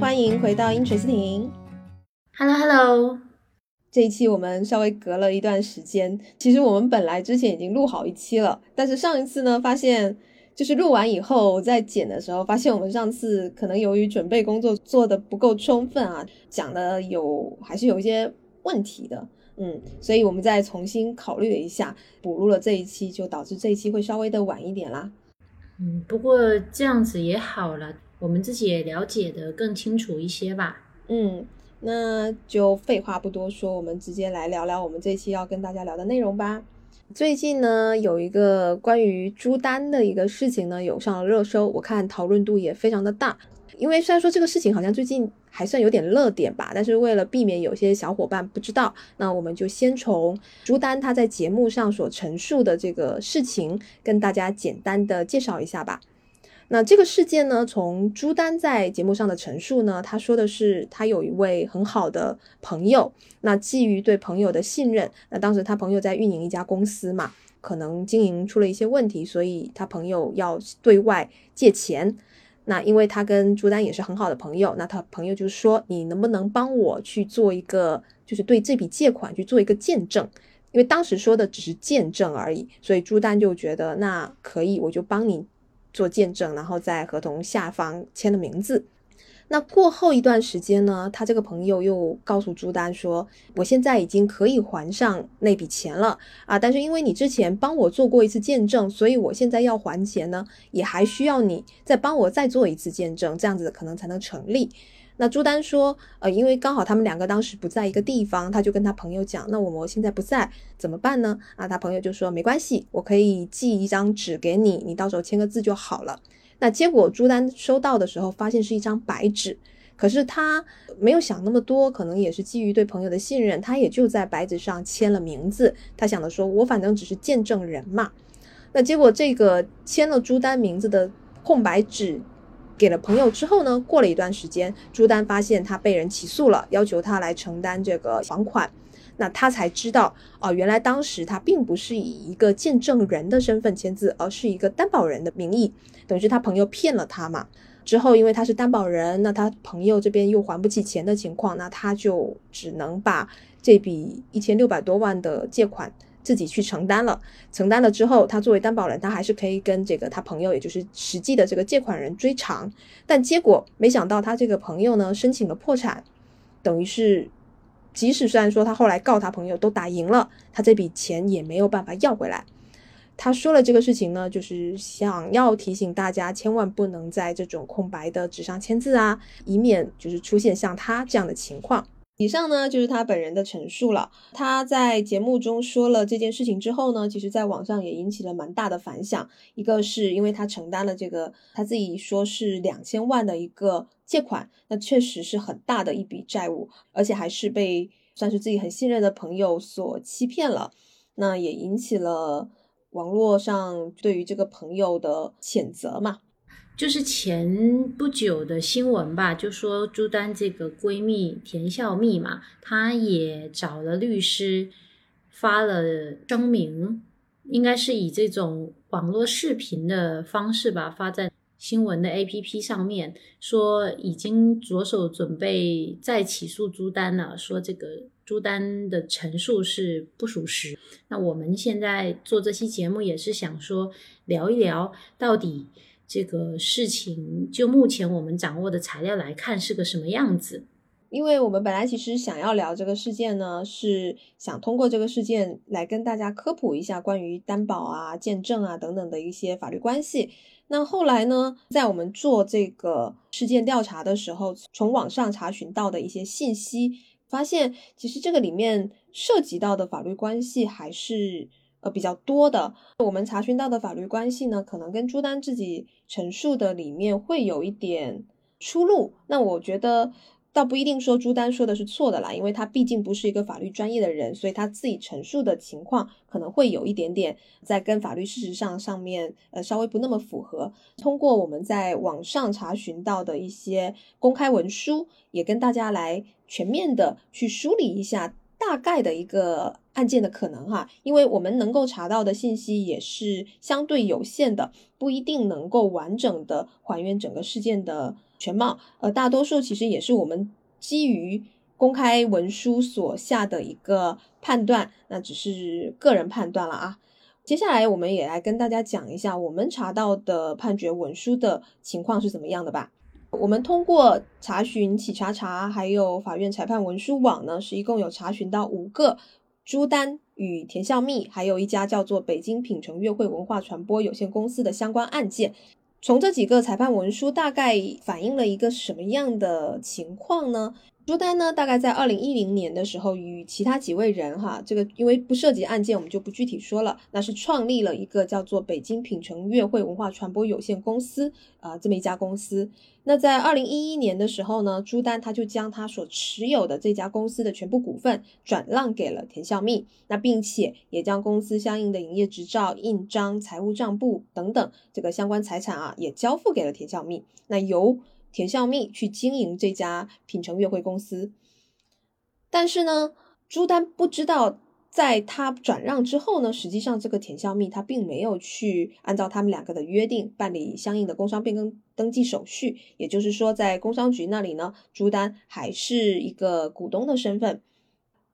欢迎回到音锤斯婷。Hello Hello，这一期我们稍微隔了一段时间，其实我们本来之前已经录好一期了，但是上一次呢，发现就是录完以后在剪的时候，发现我们上次可能由于准备工作做的不够充分啊，讲的有还是有一些问题的，嗯，所以我们再重新考虑了一下，补录了这一期，就导致这一期会稍微的晚一点啦。嗯，不过这样子也好了，我们自己也了解的更清楚一些吧。嗯，那就废话不多说，我们直接来聊聊我们这期要跟大家聊的内容吧。最近呢，有一个关于朱丹的一个事情呢，有上了热搜，我看讨论度也非常的大。因为虽然说这个事情好像最近还算有点热点吧，但是为了避免有些小伙伴不知道，那我们就先从朱丹他在节目上所陈述的这个事情，跟大家简单的介绍一下吧。那这个事件呢，从朱丹在节目上的陈述呢，他说的是他有一位很好的朋友，那基于对朋友的信任，那当时他朋友在运营一家公司嘛，可能经营出了一些问题，所以他朋友要对外借钱。那因为他跟朱丹也是很好的朋友，那他朋友就说：“你能不能帮我去做一个，就是对这笔借款去做一个见证？因为当时说的只是见证而已，所以朱丹就觉得那可以，我就帮你做见证，然后在合同下方签了名字。那过后一段时间呢，他这个朋友又告诉朱丹说：“我现在已经可以还上那笔钱了啊，但是因为你之前帮我做过一次见证，所以我现在要还钱呢，也还需要你再帮我再做一次见证，这样子可能才能成立。”那朱丹说：“呃，因为刚好他们两个当时不在一个地方，他就跟他朋友讲，那我们现在不在怎么办呢？啊，他朋友就说没关系，我可以寄一张纸给你，你到时候签个字就好了。”那结果朱丹收到的时候，发现是一张白纸，可是他没有想那么多，可能也是基于对朋友的信任，他也就在白纸上签了名字。他想的说，我反正只是见证人嘛。那结果这个签了朱丹名字的空白纸给了朋友之后呢，过了一段时间，朱丹发现他被人起诉了，要求他来承担这个还款。那他才知道哦，原来当时他并不是以一个见证人的身份签字，而是一个担保人的名义，等于是他朋友骗了他嘛。之后因为他是担保人，那他朋友这边又还不起钱的情况，那他就只能把这笔一千六百多万的借款自己去承担了。承担了之后，他作为担保人，他还是可以跟这个他朋友，也就是实际的这个借款人追偿。但结果没想到，他这个朋友呢申请了破产，等于是。即使虽然说他后来告他朋友都打赢了，他这笔钱也没有办法要回来。他说了这个事情呢，就是想要提醒大家，千万不能在这种空白的纸上签字啊，以免就是出现像他这样的情况。以上呢就是他本人的陈述了。他在节目中说了这件事情之后呢，其实在网上也引起了蛮大的反响。一个是因为他承担了这个他自己说是两千万的一个借款，那确实是很大的一笔债务，而且还是被算是自己很信任的朋友所欺骗了。那也引起了网络上对于这个朋友的谴责嘛。就是前不久的新闻吧，就说朱丹这个闺蜜田孝蜜嘛，她也找了律师发了声明，应该是以这种网络视频的方式吧，发在新闻的 APP 上面，说已经着手准备再起诉朱丹了，说这个朱丹的陈述是不属实。那我们现在做这期节目也是想说聊一聊到底。这个事情就目前我们掌握的材料来看是个什么样子？因为我们本来其实想要聊这个事件呢，是想通过这个事件来跟大家科普一下关于担保啊、见证啊等等的一些法律关系。那后来呢，在我们做这个事件调查的时候，从网上查询到的一些信息，发现其实这个里面涉及到的法律关系还是。呃，比较多的，我们查询到的法律关系呢，可能跟朱丹自己陈述的里面会有一点出入。那我觉得倒不一定说朱丹说的是错的啦，因为他毕竟不是一个法律专业的人，所以他自己陈述的情况可能会有一点点在跟法律事实上上面呃稍微不那么符合。通过我们在网上查询到的一些公开文书，也跟大家来全面的去梳理一下。大概的一个案件的可能哈，因为我们能够查到的信息也是相对有限的，不一定能够完整的还原整个事件的全貌。呃，大多数其实也是我们基于公开文书所下的一个判断，那只是个人判断了啊。接下来我们也来跟大家讲一下我们查到的判决文书的情况是怎么样的吧。我们通过查询企查查，还有法院裁判文书网呢，是一共有查询到五个朱丹与田孝密，还有一家叫做北京品城悦汇文化传播有限公司的相关案件。从这几个裁判文书，大概反映了一个什么样的情况呢？朱丹呢，大概在二零一零年的时候，与其他几位人哈，这个因为不涉及案件，我们就不具体说了。那是创立了一个叫做北京品城悦汇文化传播有限公司啊，这么一家公司。那在二零一一年的时候呢，朱丹他就将他所持有的这家公司的全部股份转让给了田孝密，那并且也将公司相应的营业执照、印章、财务账簿等等这个相关财产啊，也交付给了田孝密。那由田孝密去经营这家品城悦汇公司，但是呢，朱丹不知道，在他转让之后呢，实际上这个田孝密他并没有去按照他们两个的约定办理相应的工商变更登记手续，也就是说，在工商局那里呢，朱丹还是一个股东的身份。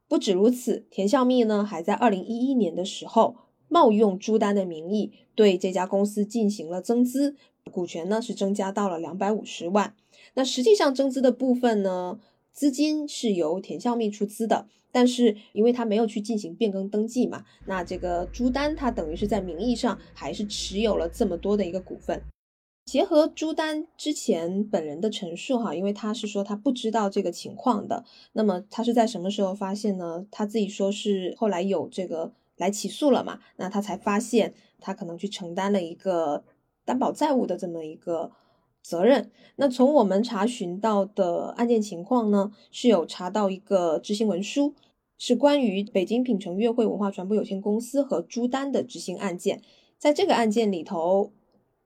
不止如此，田孝密呢，还在二零一一年的时候冒用朱丹的名义，对这家公司进行了增资。股权呢是增加到了两百五十万，那实际上增资的部分呢，资金是由田孝密出资的，但是因为他没有去进行变更登记嘛，那这个朱丹他等于是在名义上还是持有了这么多的一个股份。结合朱丹之前本人的陈述哈，因为他是说他不知道这个情况的，那么他是在什么时候发现呢？他自己说是后来有这个来起诉了嘛，那他才发现他可能去承担了一个。担保债务的这么一个责任。那从我们查询到的案件情况呢，是有查到一个执行文书，是关于北京品城悦汇文化传播有限公司和朱丹的执行案件。在这个案件里头，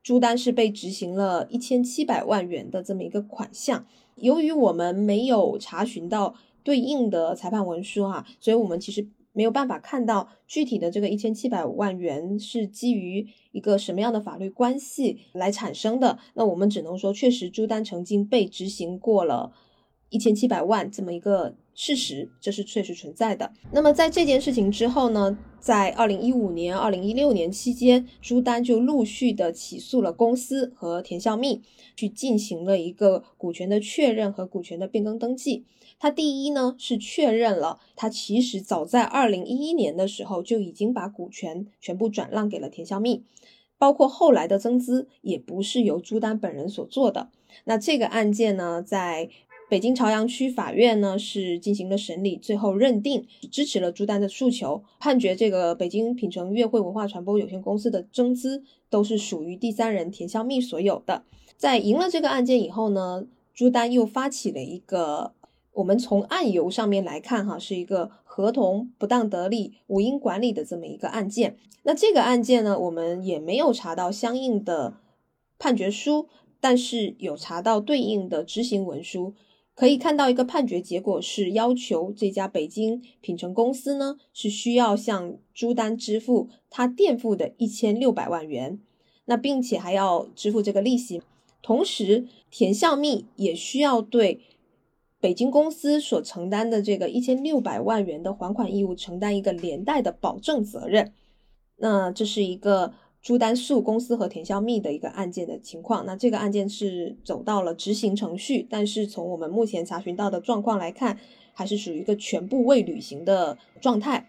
朱丹是被执行了一千七百万元的这么一个款项。由于我们没有查询到对应的裁判文书哈，所以我们其实。没有办法看到具体的这个一千七百万元是基于一个什么样的法律关系来产生的。那我们只能说，确实朱丹曾经被执行过了一千七百万这么一个事实，这是确实存在的。那么在这件事情之后呢，在二零一五年、二零一六年期间，朱丹就陆续的起诉了公司和田孝密，去进行了一个股权的确认和股权的变更登记。他第一呢是确认了，他其实早在二零一一年的时候就已经把股权全部转让给了田孝密，包括后来的增资也不是由朱丹本人所做的。那这个案件呢，在北京朝阳区法院呢是进行了审理，最后认定支持了朱丹的诉求，判决这个北京品城悦汇文化传播有限公司的增资都是属于第三人田孝密所有的。在赢了这个案件以后呢，朱丹又发起了一个。我们从案由上面来看，哈，是一个合同不当得利、无因管理的这么一个案件。那这个案件呢，我们也没有查到相应的判决书，但是有查到对应的执行文书，可以看到一个判决结果是要求这家北京品城公司呢是需要向朱丹支付他垫付的一千六百万元，那并且还要支付这个利息，同时田孝密也需要对。北京公司所承担的这个一千六百万元的还款义务，承担一个连带的保证责任。那这是一个朱丹诉公司和田孝密的一个案件的情况。那这个案件是走到了执行程序，但是从我们目前查询到的状况来看，还是属于一个全部未履行的状态。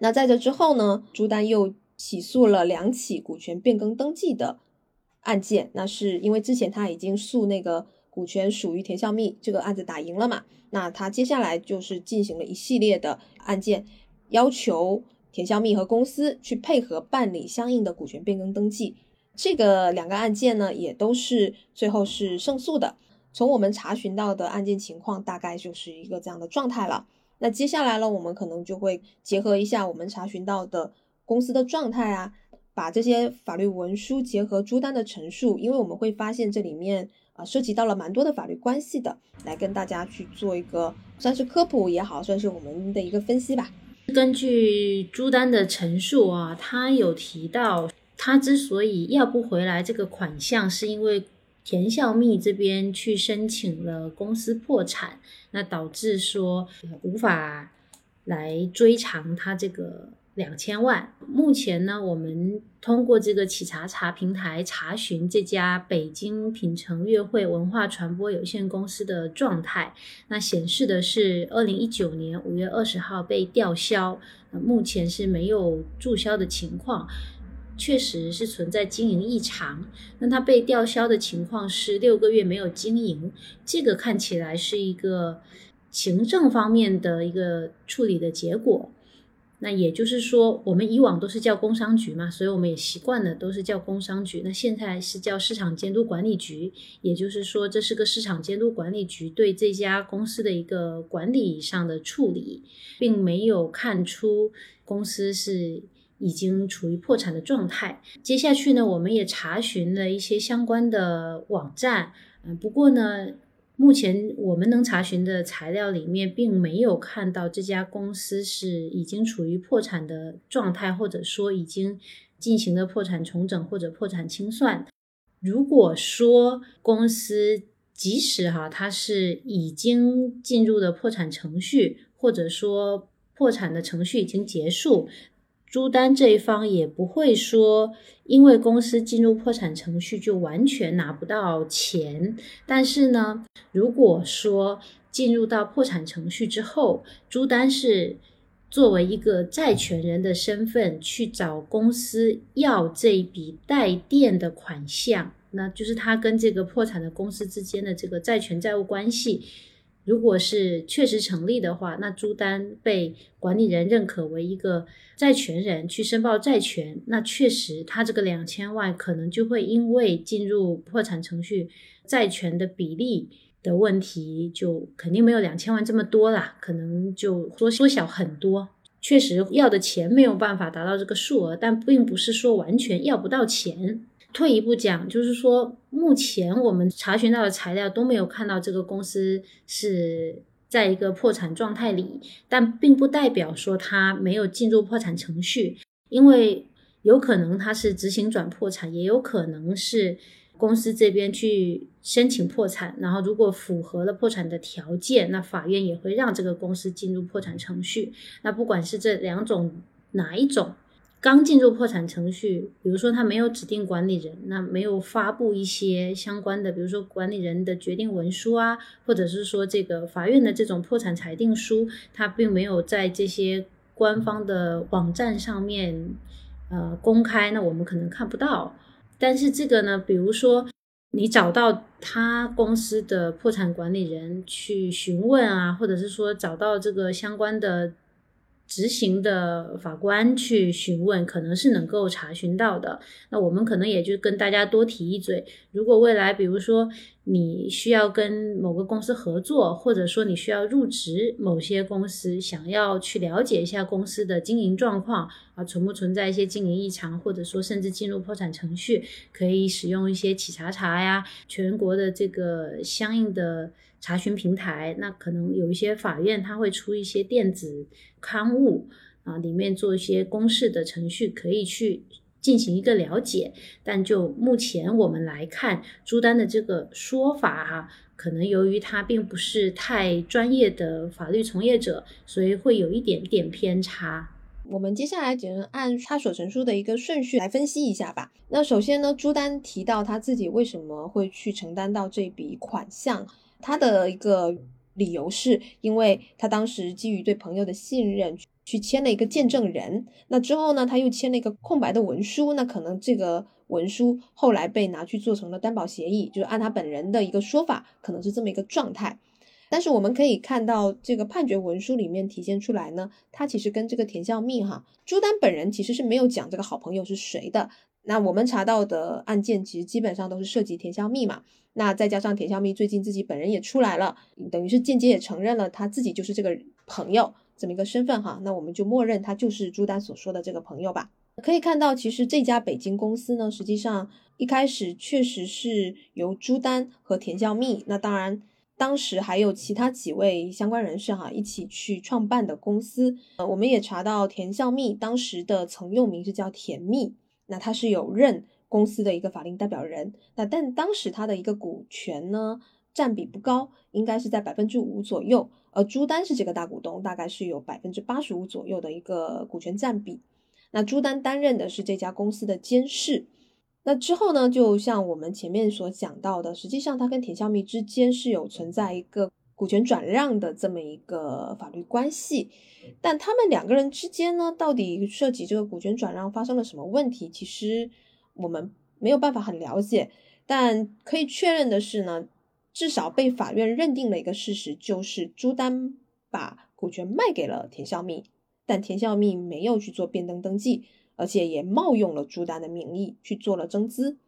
那在这之后呢，朱丹又起诉了两起股权变更登记的案件。那是因为之前他已经诉那个。股权属于田孝密，这个案子打赢了嘛？那他接下来就是进行了一系列的案件，要求田孝密和公司去配合办理相应的股权变更登记。这个两个案件呢，也都是最后是胜诉的。从我们查询到的案件情况，大概就是一个这样的状态了。那接下来呢，我们可能就会结合一下我们查询到的公司的状态啊，把这些法律文书结合朱丹的陈述，因为我们会发现这里面。啊，涉及到了蛮多的法律关系的，来跟大家去做一个算是科普也好，算是我们的一个分析吧。根据朱丹的陈述啊，他有提到，他之所以要不回来这个款项，是因为田孝密这边去申请了公司破产，那导致说无法来追偿他这个。两千万。目前呢，我们通过这个企查查平台查询这家北京品城悦汇文化传播有限公司的状态，那显示的是二零一九年五月二十号被吊销，目前是没有注销的情况，确实是存在经营异常。那它被吊销的情况是六个月没有经营，这个看起来是一个行政方面的一个处理的结果。那也就是说，我们以往都是叫工商局嘛，所以我们也习惯了都是叫工商局。那现在是叫市场监督管理局，也就是说，这是个市场监督管理局对这家公司的一个管理上的处理，并没有看出公司是已经处于破产的状态。接下去呢，我们也查询了一些相关的网站，嗯，不过呢。目前我们能查询的材料里面，并没有看到这家公司是已经处于破产的状态，或者说已经进行了破产重整或者破产清算。如果说公司即使哈它是已经进入了破产程序，或者说破产的程序已经结束。朱丹这一方也不会说，因为公司进入破产程序就完全拿不到钱。但是呢，如果说进入到破产程序之后，朱丹是作为一个债权人的身份去找公司要这笔贷垫的款项，那就是他跟这个破产的公司之间的这个债权债务关系。如果是确实成立的话，那朱丹被管理人认可为一个债权人去申报债权，那确实他这个两千万可能就会因为进入破产程序，债权的比例的问题，就肯定没有两千万这么多啦，可能就缩缩小很多。确实要的钱没有办法达到这个数额，但并不是说完全要不到钱。退一步讲，就是说，目前我们查询到的材料都没有看到这个公司是在一个破产状态里，但并不代表说它没有进入破产程序，因为有可能它是执行转破产，也有可能是公司这边去申请破产，然后如果符合了破产的条件，那法院也会让这个公司进入破产程序。那不管是这两种哪一种。刚进入破产程序，比如说他没有指定管理人，那没有发布一些相关的，比如说管理人的决定文书啊，或者是说这个法院的这种破产裁定书，他并没有在这些官方的网站上面呃公开，那我们可能看不到。但是这个呢，比如说你找到他公司的破产管理人去询问啊，或者是说找到这个相关的。执行的法官去询问，可能是能够查询到的。那我们可能也就跟大家多提一嘴，如果未来比如说你需要跟某个公司合作，或者说你需要入职某些公司，想要去了解一下公司的经营状况啊，存不存在一些经营异常，或者说甚至进入破产程序，可以使用一些企查查呀，全国的这个相应的。查询平台，那可能有一些法院他会出一些电子刊物啊，里面做一些公示的程序，可以去进行一个了解。但就目前我们来看，朱丹的这个说法哈，可能由于他并不是太专业的法律从业者，所以会有一点点偏差。我们接下来只能按他所陈述的一个顺序来分析一下吧。那首先呢，朱丹提到他自己为什么会去承担到这笔款项。他的一个理由是，因为他当时基于对朋友的信任，去签了一个见证人。那之后呢，他又签了一个空白的文书。那可能这个文书后来被拿去做成了担保协议，就是按他本人的一个说法，可能是这么一个状态。但是我们可以看到，这个判决文书里面体现出来呢，他其实跟这个田孝密哈朱丹本人其实是没有讲这个好朋友是谁的。那我们查到的案件其实基本上都是涉及田孝密嘛。那再加上田孝密最近自己本人也出来了，等于是间接也承认了他自己就是这个朋友这么一个身份哈。那我们就默认他就是朱丹所说的这个朋友吧。可以看到，其实这家北京公司呢，实际上一开始确实是由朱丹和田笑密，那当然当时还有其他几位相关人士哈一起去创办的公司。呃，我们也查到田笑密当时的曾用名是叫甜蜜，那他是有任公司的一个法定代表人。那但当时他的一个股权呢？占比不高，应该是在百分之五左右。而朱丹是这个大股东，大概是有百分之八十五左右的一个股权占比。那朱丹担任的是这家公司的监事。那之后呢，就像我们前面所讲到的，实际上他跟田孝密之间是有存在一个股权转让的这么一个法律关系。但他们两个人之间呢，到底涉及这个股权转让发生了什么问题，其实我们没有办法很了解。但可以确认的是呢。至少被法院认定了一个事实，就是朱丹把股权卖给了田孝密，但田孝密没有去做变更登记，而且也冒用了朱丹的名义去做了增资。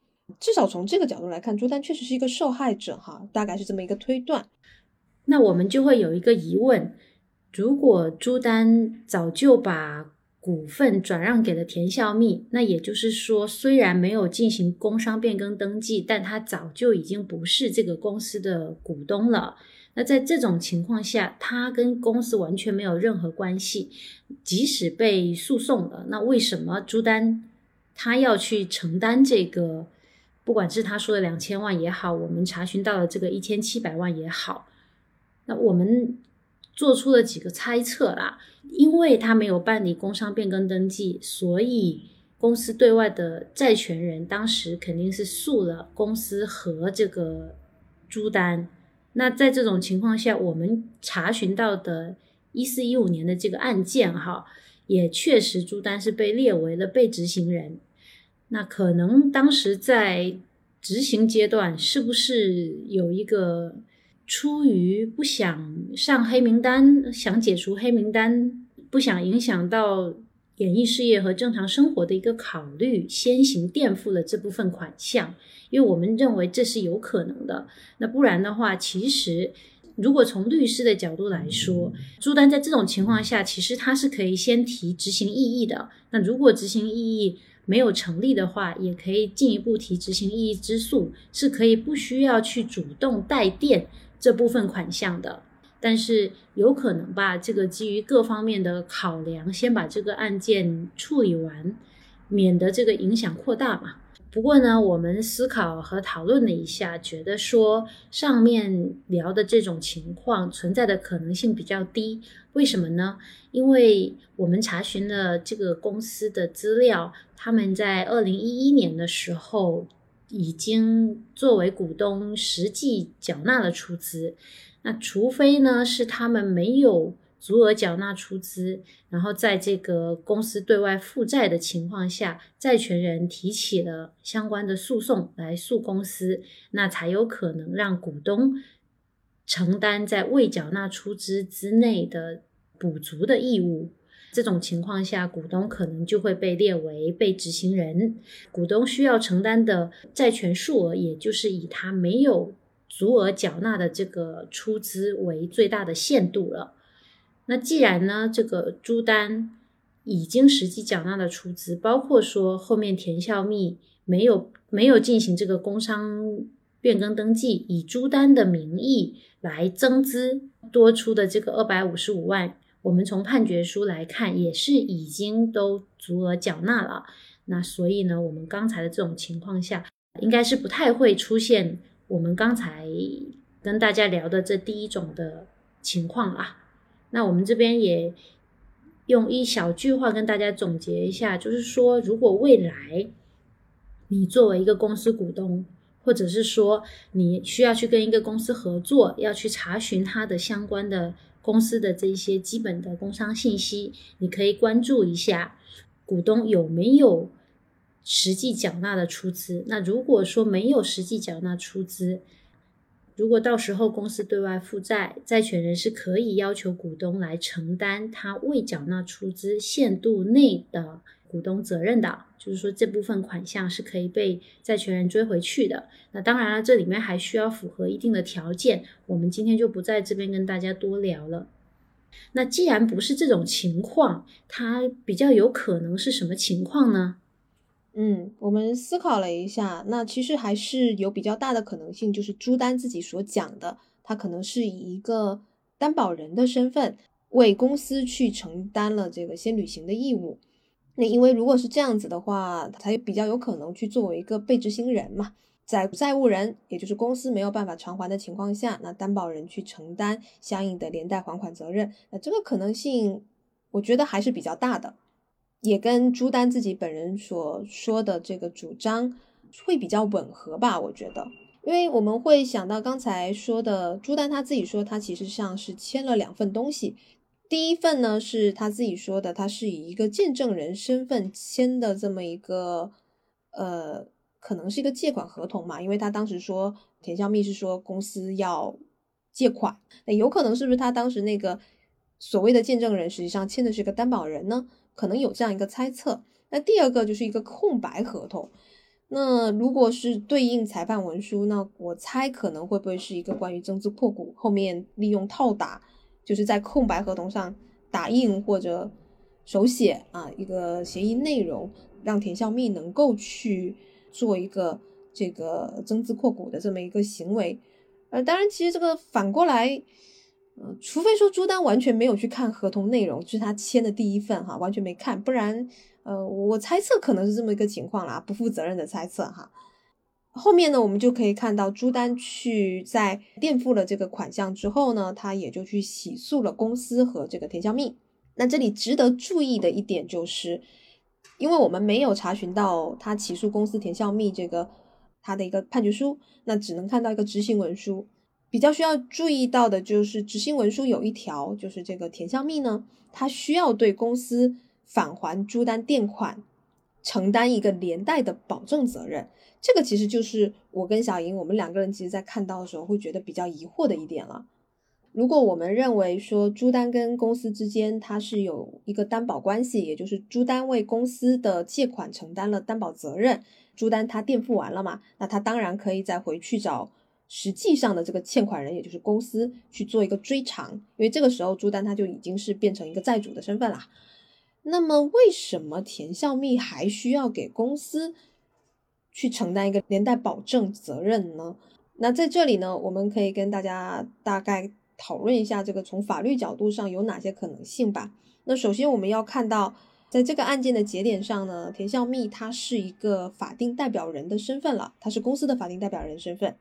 至少从这个角度来看，朱丹确实是一个受害者，哈，大概是这么一个推断。那我们就会有一个疑问：如果朱丹早就把股份转让给了田孝密，那也就是说，虽然没有进行工商变更登记，但他早就已经不是这个公司的股东了。那在这种情况下，他跟公司完全没有任何关系。即使被诉讼了，那为什么朱丹他要去承担这个？不管是他说的两千万也好，我们查询到的这个一千七百万也好，那我们。做出了几个猜测啦，因为他没有办理工商变更登记，所以公司对外的债权人当时肯定是诉了公司和这个朱丹。那在这种情况下，我们查询到的一四一五年的这个案件，哈，也确实朱丹是被列为了被执行人。那可能当时在执行阶段，是不是有一个？出于不想上黑名单，想解除黑名单，不想影响到演艺事业和正常生活的一个考虑，先行垫付了这部分款项，因为我们认为这是有可能的。那不然的话，其实如果从律师的角度来说，朱丹在这种情况下，其实他是可以先提执行异议的。那如果执行异议没有成立的话，也可以进一步提执行异议之诉，是可以不需要去主动代垫。这部分款项的，但是有可能吧？这个基于各方面的考量，先把这个案件处理完，免得这个影响扩大嘛。不过呢，我们思考和讨论了一下，觉得说上面聊的这种情况存在的可能性比较低。为什么呢？因为我们查询了这个公司的资料，他们在二零一一年的时候。已经作为股东实际缴纳了出资，那除非呢是他们没有足额缴纳出资，然后在这个公司对外负债的情况下，债权人提起了相关的诉讼来诉公司，那才有可能让股东承担在未缴纳出资之内的补足的义务。这种情况下，股东可能就会被列为被执行人，股东需要承担的债权数额，也就是以他没有足额缴纳的这个出资为最大的限度了。那既然呢，这个朱丹已经实际缴纳了出资，包括说后面田孝密没有没有进行这个工商变更登记，以朱丹的名义来增资多出的这个二百五十五万。我们从判决书来看，也是已经都足额缴纳了。那所以呢，我们刚才的这种情况下，应该是不太会出现我们刚才跟大家聊的这第一种的情况啦。那我们这边也用一小句话跟大家总结一下，就是说，如果未来你作为一个公司股东，或者是说你需要去跟一个公司合作，要去查询它的相关的。公司的这一些基本的工商信息，你可以关注一下股东有没有实际缴纳的出资。那如果说没有实际缴纳出资，如果到时候公司对外负债，债权人是可以要求股东来承担他未缴纳出资限度内的。股东责任的，就是说这部分款项是可以被债权人追回去的。那当然了，这里面还需要符合一定的条件，我们今天就不在这边跟大家多聊了。那既然不是这种情况，它比较有可能是什么情况呢？嗯，我们思考了一下，那其实还是有比较大的可能性，就是朱丹自己所讲的，他可能是以一个担保人的身份为公司去承担了这个先履行的义务。那因为如果是这样子的话，他比较有可能去作为一个被执行人嘛。在债务人，也就是公司没有办法偿还的情况下，那担保人去承担相应的连带还款责任，那这个可能性，我觉得还是比较大的，也跟朱丹自己本人所说的这个主张会比较吻合吧？我觉得，因为我们会想到刚才说的，朱丹他自己说，他其实像是签了两份东西，第一份呢是他自己说的，他是以一个见证人身份签的这么一个，呃。可能是一个借款合同嘛，因为他当时说田孝密是说公司要借款，那有可能是不是他当时那个所谓的见证人实际上签的是个担保人呢？可能有这样一个猜测。那第二个就是一个空白合同，那如果是对应裁判文书，那我猜可能会不会是一个关于增资扩股，后面利用套打，就是在空白合同上打印或者手写啊一个协议内容，让田孝密能够去。做一个这个增资扩股的这么一个行为，呃，当然，其实这个反过来，呃，除非说朱丹完全没有去看合同内容，就是他签的第一份哈，完全没看，不然，呃，我猜测可能是这么一个情况啦，不负责任的猜测哈。后面呢，我们就可以看到朱丹去在垫付了这个款项之后呢，他也就去起诉了公司和这个田小密。那这里值得注意的一点就是。因为我们没有查询到他起诉公司田孝密这个他的一个判决书，那只能看到一个执行文书。比较需要注意到的就是执行文书有一条，就是这个田孝密呢，他需要对公司返还朱丹垫款承担一个连带的保证责任。这个其实就是我跟小莹我们两个人其实在看到的时候会觉得比较疑惑的一点了。如果我们认为说朱丹跟公司之间它是有一个担保关系，也就是朱丹为公司的借款承担了担保责任，朱丹他垫付完了嘛，那他当然可以再回去找实际上的这个欠款人，也就是公司去做一个追偿，因为这个时候朱丹他就已经是变成一个债主的身份啦。那么为什么田孝密还需要给公司去承担一个连带保证责任呢？那在这里呢，我们可以跟大家大概。讨论一下这个从法律角度上有哪些可能性吧。那首先我们要看到，在这个案件的节点上呢，田孝密他是一个法定代表人的身份了，他是公司的法定代表人身份。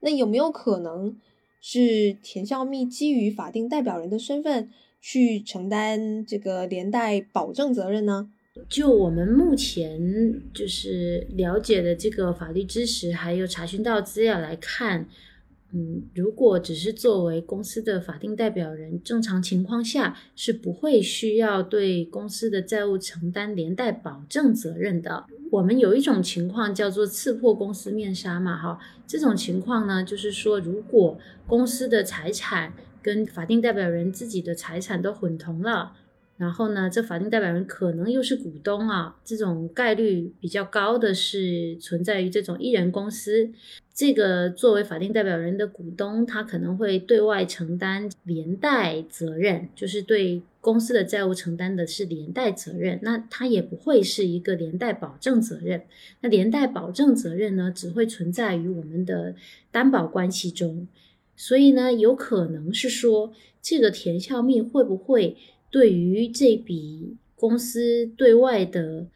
那有没有可能是田孝密基于法定代表人的身份去承担这个连带保证责任呢？就我们目前就是了解的这个法律知识，还有查询到资料来看。嗯，如果只是作为公司的法定代表人，正常情况下是不会需要对公司的债务承担连带保证责任的。我们有一种情况叫做刺破公司面纱嘛，哈，这种情况呢，就是说如果公司的财产跟法定代表人自己的财产都混同了。然后呢，这法定代表人可能又是股东啊，这种概率比较高的是存在于这种一人公司。这个作为法定代表人的股东，他可能会对外承担连带责任，就是对公司的债务承担的是连带责任。那他也不会是一个连带保证责任。那连带保证责任呢，只会存在于我们的担保关系中。所以呢，有可能是说，这个田孝密会不会？对于这笔公司对外的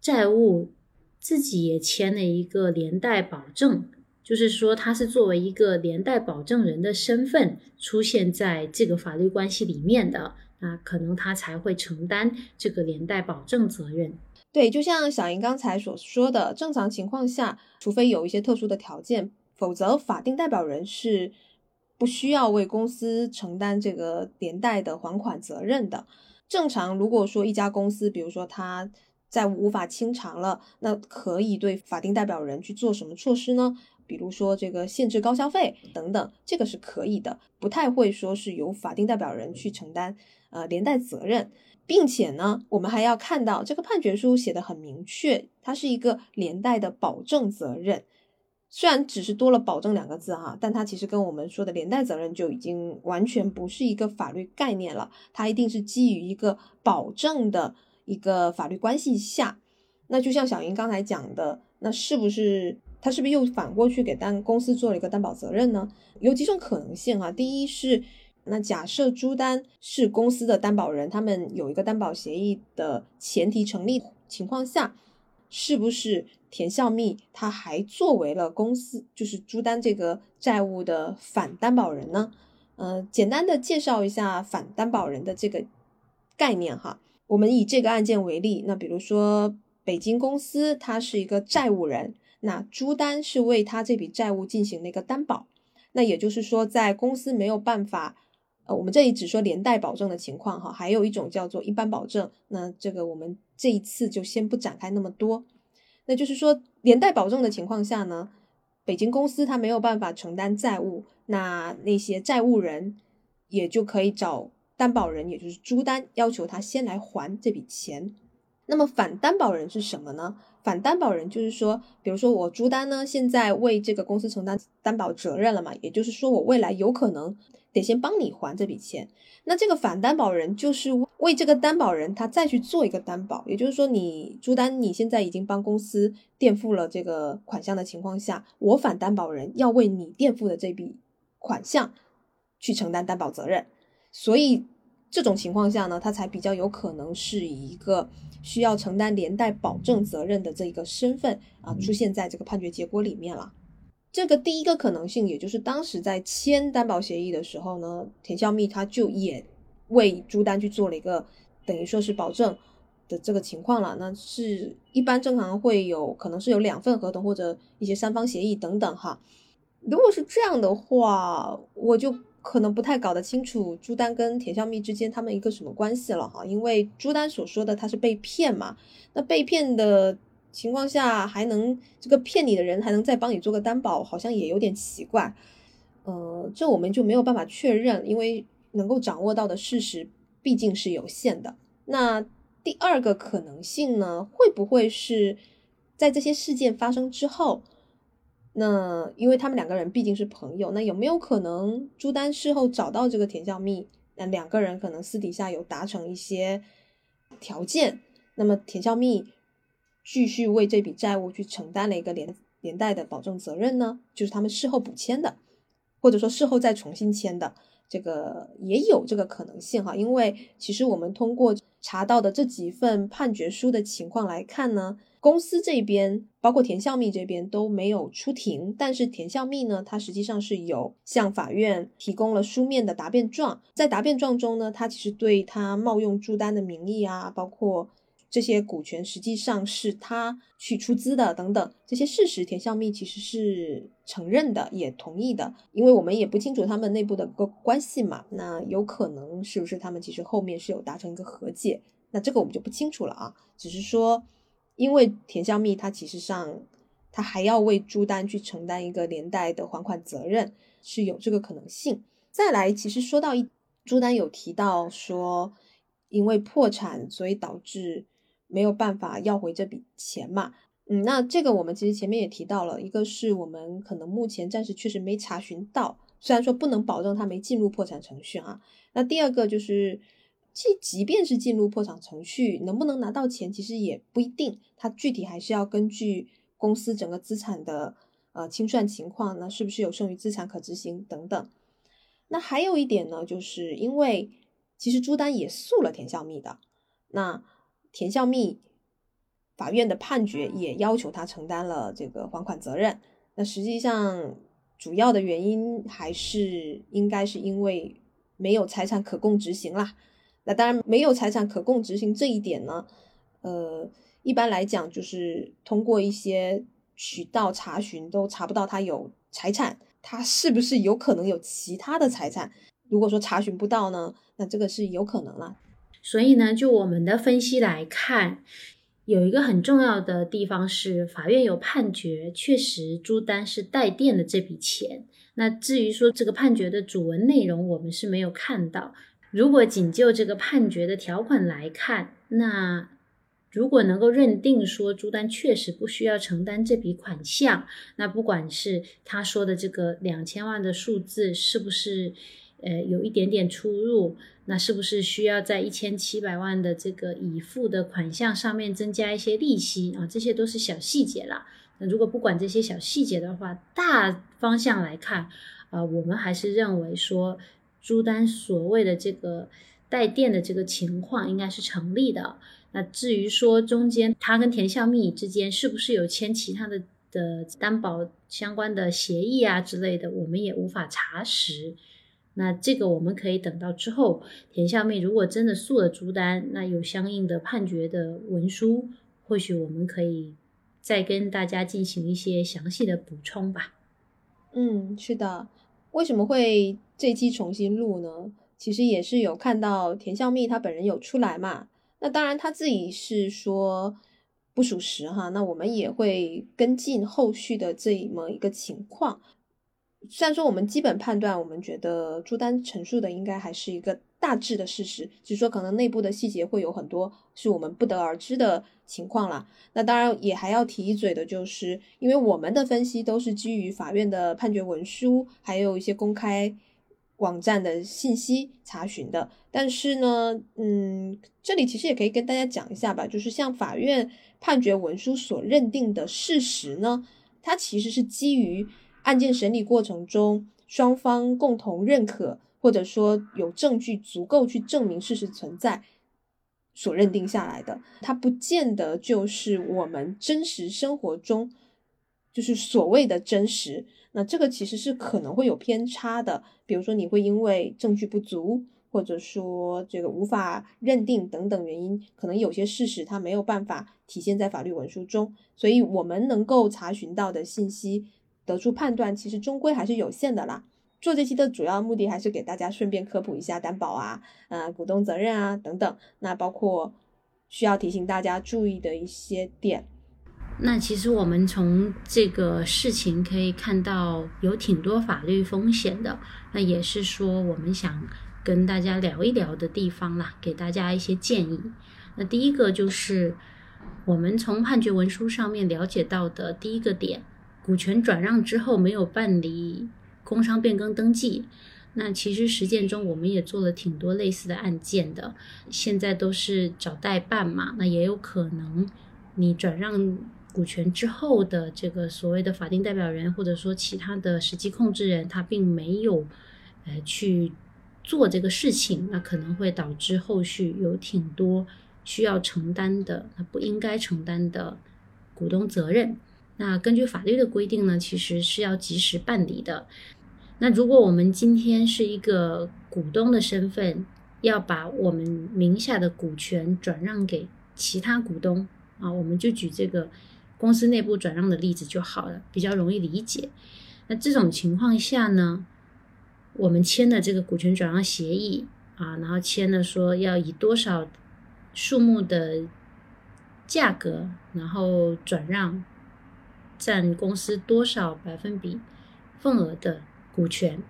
债务，自己也签了一个连带保证，就是说他是作为一个连带保证人的身份出现在这个法律关系里面的，那可能他才会承担这个连带保证责任。对，就像小莹刚才所说的，正常情况下，除非有一些特殊的条件，否则法定代表人是。不需要为公司承担这个连带的还款责任的。正常，如果说一家公司，比如说他债务无法清偿了，那可以对法定代表人去做什么措施呢？比如说这个限制高消费等等，这个是可以的，不太会说是由法定代表人去承担呃连带责任，并且呢，我们还要看到这个判决书写的很明确，它是一个连带的保证责任。虽然只是多了“保证”两个字哈，但它其实跟我们说的连带责任就已经完全不是一个法律概念了。它一定是基于一个保证的一个法律关系下。那就像小云刚才讲的，那是不是他是不是又反过去给担公司做了一个担保责任呢？有几种可能性啊。第一是，那假设朱丹是公司的担保人，他们有一个担保协议的前提成立情况下，是不是？田孝密他还作为了公司，就是朱丹这个债务的反担保人呢。呃，简单的介绍一下反担保人的这个概念哈。我们以这个案件为例，那比如说北京公司它是一个债务人，那朱丹是为他这笔债务进行了一个担保。那也就是说，在公司没有办法，呃，我们这里只说连带保证的情况哈，还有一种叫做一般保证。那这个我们这一次就先不展开那么多。那就是说，连带保证的情况下呢，北京公司它没有办法承担债务，那那些债务人也就可以找担保人，也就是朱丹，要求他先来还这笔钱。那么反担保人是什么呢？反担保人就是说，比如说我朱丹呢，现在为这个公司承担担保责任了嘛，也就是说我未来有可能。得先帮你还这笔钱，那这个反担保人就是为这个担保人他再去做一个担保，也就是说，你朱丹你现在已经帮公司垫付了这个款项的情况下，我反担保人要为你垫付的这笔款项去承担担保责任，所以这种情况下呢，他才比较有可能是以一个需要承担连带保证责任的这一个身份啊出现在这个判决结果里面了。这个第一个可能性，也就是当时在签担保协议的时候呢，田孝密他就也为朱丹去做了一个等于说是保证的这个情况了。那是一般正常会有可能是有两份合同或者一些三方协议等等哈。如果是这样的话，我就可能不太搞得清楚朱丹跟田孝密之间他们一个什么关系了哈。因为朱丹所说的他是被骗嘛，那被骗的。情况下还能这个骗你的人还能再帮你做个担保，好像也有点奇怪。呃，这我们就没有办法确认，因为能够掌握到的事实毕竟是有限的。那第二个可能性呢，会不会是在这些事件发生之后，那因为他们两个人毕竟是朋友，那有没有可能朱丹事后找到这个田孝蜜，那两个人可能私底下有达成一些条件，那么田孝蜜。继续为这笔债务去承担了一个连连带的保证责任呢，就是他们事后补签的，或者说事后再重新签的，这个也有这个可能性哈。因为其实我们通过查到的这几份判决书的情况来看呢，公司这边包括田孝密这边都没有出庭，但是田孝密呢，他实际上是有向法院提供了书面的答辩状，在答辩状中呢，他其实对他冒用朱丹的名义啊，包括。这些股权实际上是他去出资的，等等这些事实，田孝密其实是承认的，也同意的。因为我们也不清楚他们内部的个关系嘛，那有可能是不是他们其实后面是有达成一个和解？那这个我们就不清楚了啊。只是说，因为田孝密他其实上他还要为朱丹去承担一个连带的还款责任，是有这个可能性。再来，其实说到一朱丹有提到说，因为破产，所以导致。没有办法要回这笔钱嘛？嗯，那这个我们其实前面也提到了，一个是我们可能目前暂时确实没查询到，虽然说不能保证他没进入破产程序啊。那第二个就是，即即便是进入破产程序，能不能拿到钱，其实也不一定，它具体还是要根据公司整个资产的呃清算情况，那是不是有剩余资产可执行等等。那还有一点呢，就是因为其实朱丹也诉了田孝密的，那。田孝密法院的判决也要求他承担了这个还款责任。那实际上主要的原因还是应该是因为没有财产可供执行啦。那当然没有财产可供执行这一点呢，呃，一般来讲就是通过一些渠道查询都查不到他有财产，他是不是有可能有其他的财产？如果说查询不到呢，那这个是有可能了。所以呢，就我们的分析来看，有一个很重要的地方是，法院有判决，确实朱丹是代垫的这笔钱。那至于说这个判决的主文内容，我们是没有看到。如果仅就这个判决的条款来看，那如果能够认定说朱丹确实不需要承担这笔款项，那不管是他说的这个两千万的数字是不是呃有一点点出入，那是不是需要在一千七百万的这个已付的款项上面增加一些利息啊？这些都是小细节啦。那如果不管这些小细节的话，大方向来看，啊，我们还是认为说朱丹所谓的这个带电的这个情况应该是成立的。那至于说中间他跟田孝密之间是不是有签其他的的担保相关的协议啊之类的，我们也无法查实。那这个我们可以等到之后田孝密如果真的诉了朱丹，那有相应的判决的文书，或许我们可以再跟大家进行一些详细的补充吧。嗯，是的。为什么会这期重新录呢？其实也是有看到田孝密他本人有出来嘛。那当然，他自己是说不属实哈。那我们也会跟进后续的这么一个情况。虽然说我们基本判断，我们觉得朱丹陈述的应该还是一个大致的事实，只是说可能内部的细节会有很多是我们不得而知的情况啦。那当然也还要提一嘴的，就是因为我们的分析都是基于法院的判决文书，还有一些公开。网站的信息查询的，但是呢，嗯，这里其实也可以跟大家讲一下吧，就是像法院判决文书所认定的事实呢，它其实是基于案件审理过程中双方共同认可，或者说有证据足够去证明事实存在所认定下来的，它不见得就是我们真实生活中就是所谓的真实。那这个其实是可能会有偏差的，比如说你会因为证据不足，或者说这个无法认定等等原因，可能有些事实它没有办法体现在法律文书中，所以我们能够查询到的信息，得出判断，其实终归还是有限的啦。做这期的主要目的还是给大家顺便科普一下担保啊，呃，股东责任啊等等，那包括需要提醒大家注意的一些点。那其实我们从这个事情可以看到，有挺多法律风险的。那也是说，我们想跟大家聊一聊的地方啦，给大家一些建议。那第一个就是我们从判决文书上面了解到的第一个点：股权转让之后没有办理工商变更登记。那其实实践中我们也做了挺多类似的案件的，现在都是找代办嘛。那也有可能你转让。股权之后的这个所谓的法定代表人，或者说其他的实际控制人，他并没有呃去做这个事情，那可能会导致后续有挺多需要承担的，不应该承担的股东责任。那根据法律的规定呢，其实是要及时办理的。那如果我们今天是一个股东的身份，要把我们名下的股权转让给其他股东啊，我们就举这个。公司内部转让的例子就好了，比较容易理解。那这种情况下呢，我们签的这个股权转让协议啊，然后签了说要以多少数目的价格，然后转让占公司多少百分比份额的股权。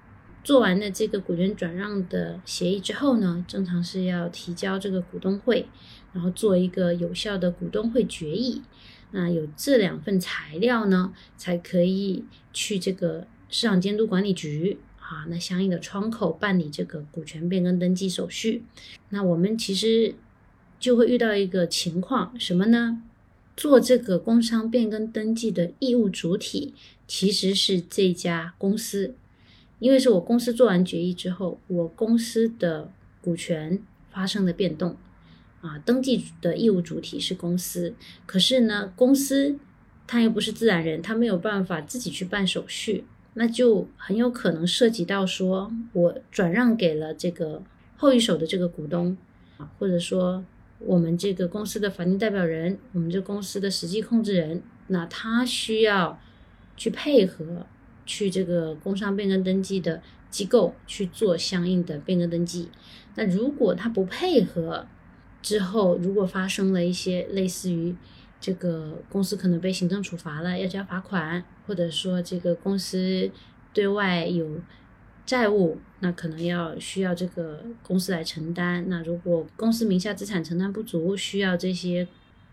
做完了这个股权转让的协议之后呢，正常是要提交这个股东会，然后做一个有效的股东会决议。那有这两份材料呢，才可以去这个市场监督管理局啊，那相应的窗口办理这个股权变更登记手续。那我们其实就会遇到一个情况，什么呢？做这个工商变更登记的义务主体其实是这家公司，因为是我公司做完决议之后，我公司的股权发生了变动。啊，登记的义务主体是公司，可是呢，公司它又不是自然人，它没有办法自己去办手续，那就很有可能涉及到说我转让给了这个后一手的这个股东啊，或者说我们这个公司的法定代表人，我们这公司的实际控制人，那他需要去配合去这个工商变更登记的机构去做相应的变更登记，那如果他不配合，之后，如果发生了一些类似于这个公司可能被行政处罚了，要交罚款，或者说这个公司对外有债务，那可能要需要这个公司来承担。那如果公司名下资产承担不足，需要这些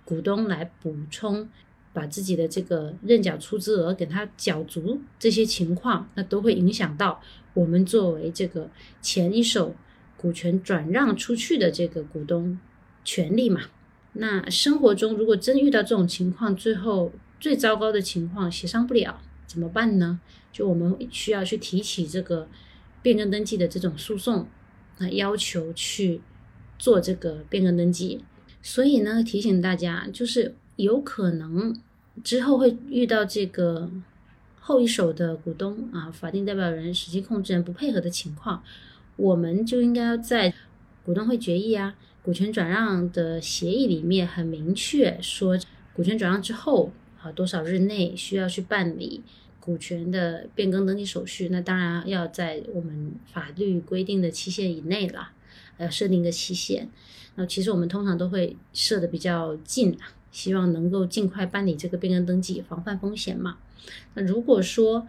股东来补充，把自己的这个认缴出资额给他缴足，这些情况，那都会影响到我们作为这个前一手股权转让出去的这个股东权利嘛。那生活中如果真遇到这种情况，最后最糟糕的情况协商不了，怎么办呢？就我们需要去提起这个变更登记的这种诉讼，那要求去做这个变更登记。所以呢，提醒大家，就是有可能之后会遇到这个后一手的股东啊、法定代表人、实际控制人不配合的情况，我们就应该要在股东会决议啊、股权转让的协议里面很明确说，股权转让之后啊多少日内需要去办理股权的变更登记手续，那当然要在我们法律规定的期限以内了，要设定一个期限。那其实我们通常都会设的比较近，希望能够尽快办理这个变更登记，防范风险嘛。那如果说，